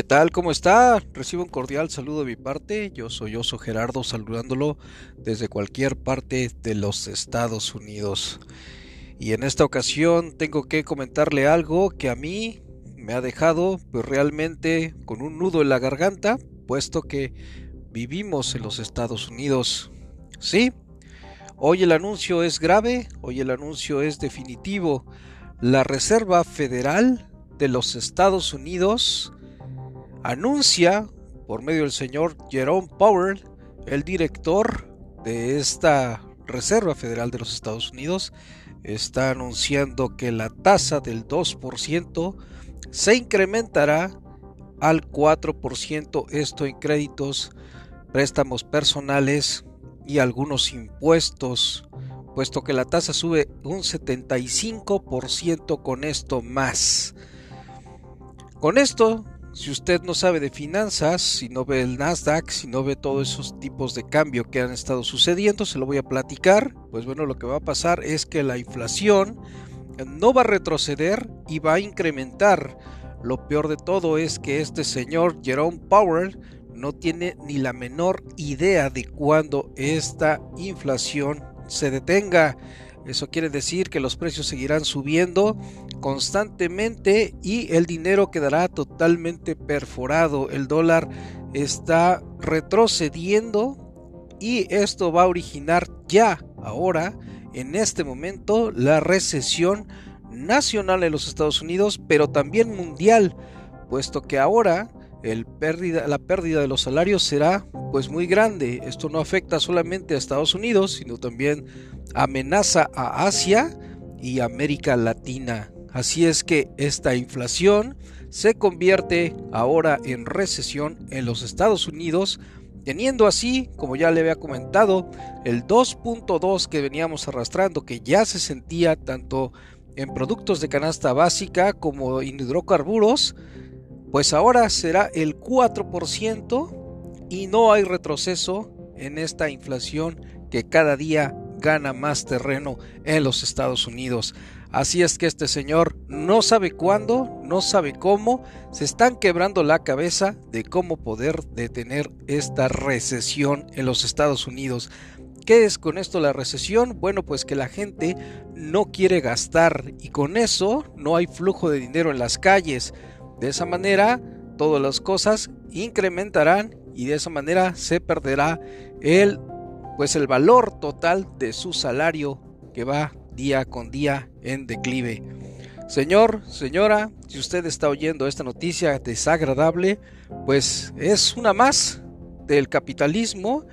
¿Qué tal? ¿Cómo está? Recibo un cordial saludo de mi parte. Yo soy Oso Gerardo saludándolo desde cualquier parte de los Estados Unidos. Y en esta ocasión tengo que comentarle algo que a mí me ha dejado pues realmente con un nudo en la garganta, puesto que vivimos en los Estados Unidos. Sí, hoy el anuncio es grave, hoy el anuncio es definitivo. La Reserva Federal de los Estados Unidos anuncia por medio del señor Jerome Powell, el director de esta Reserva Federal de los Estados Unidos, está anunciando que la tasa del 2% se incrementará al 4%, esto en créditos, préstamos personales y algunos impuestos, puesto que la tasa sube un 75% con esto más. Con esto si usted no sabe de finanzas, si no ve el Nasdaq, si no ve todos esos tipos de cambio que han estado sucediendo, se lo voy a platicar. Pues bueno, lo que va a pasar es que la inflación no va a retroceder y va a incrementar. Lo peor de todo es que este señor Jerome Powell no tiene ni la menor idea de cuándo esta inflación se detenga. Eso quiere decir que los precios seguirán subiendo constantemente y el dinero quedará totalmente perforado. El dólar está retrocediendo y esto va a originar ya, ahora, en este momento, la recesión nacional en los Estados Unidos, pero también mundial, puesto que ahora el pérdida, la pérdida de los salarios será pues muy grande. Esto no afecta solamente a Estados Unidos, sino también amenaza a Asia y América Latina. Así es que esta inflación se convierte ahora en recesión en los Estados Unidos, teniendo así, como ya le había comentado, el 2.2 que veníamos arrastrando, que ya se sentía tanto en productos de canasta básica como en hidrocarburos, pues ahora será el 4% y no hay retroceso en esta inflación que cada día gana más terreno en los Estados Unidos. Así es que este señor no sabe cuándo, no sabe cómo, se están quebrando la cabeza de cómo poder detener esta recesión en los Estados Unidos. ¿Qué es con esto la recesión? Bueno, pues que la gente no quiere gastar y con eso no hay flujo de dinero en las calles. De esa manera, todas las cosas incrementarán y de esa manera se perderá el pues el valor total de su salario que va día con día en declive. Señor, señora, si usted está oyendo esta noticia desagradable, pues es una más del capitalismo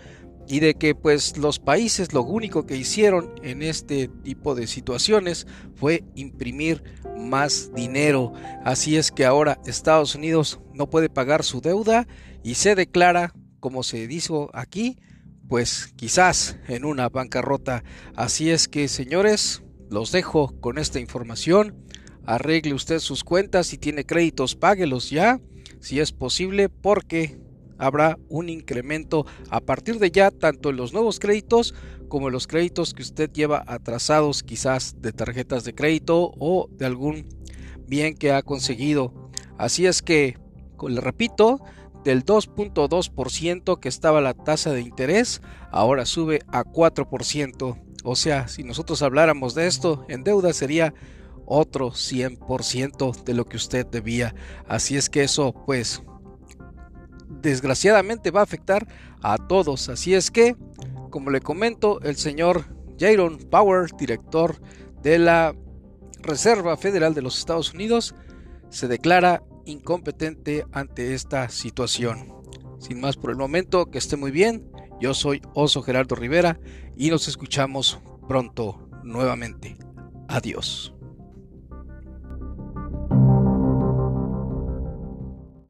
y de que pues los países lo único que hicieron en este tipo de situaciones fue imprimir más dinero. Así es que ahora Estados Unidos no puede pagar su deuda y se declara, como se dijo aquí, pues quizás en una bancarrota. Así es que señores, los dejo con esta información. Arregle usted sus cuentas, si tiene créditos, páguelos ya, si es posible, porque habrá un incremento a partir de ya tanto en los nuevos créditos como en los créditos que usted lleva atrasados quizás de tarjetas de crédito o de algún bien que ha conseguido. Así es que, le repito, del 2.2% que estaba la tasa de interés, ahora sube a 4%. O sea, si nosotros habláramos de esto en deuda sería otro 100% de lo que usted debía. Así es que eso, pues, desgraciadamente va a afectar a todos. Así es que, como le comento, el señor Jaron Power, director de la Reserva Federal de los Estados Unidos, se declara incompetente ante esta situación. Sin más por el momento, que esté muy bien. Yo soy Oso Gerardo Rivera y nos escuchamos pronto nuevamente. Adiós.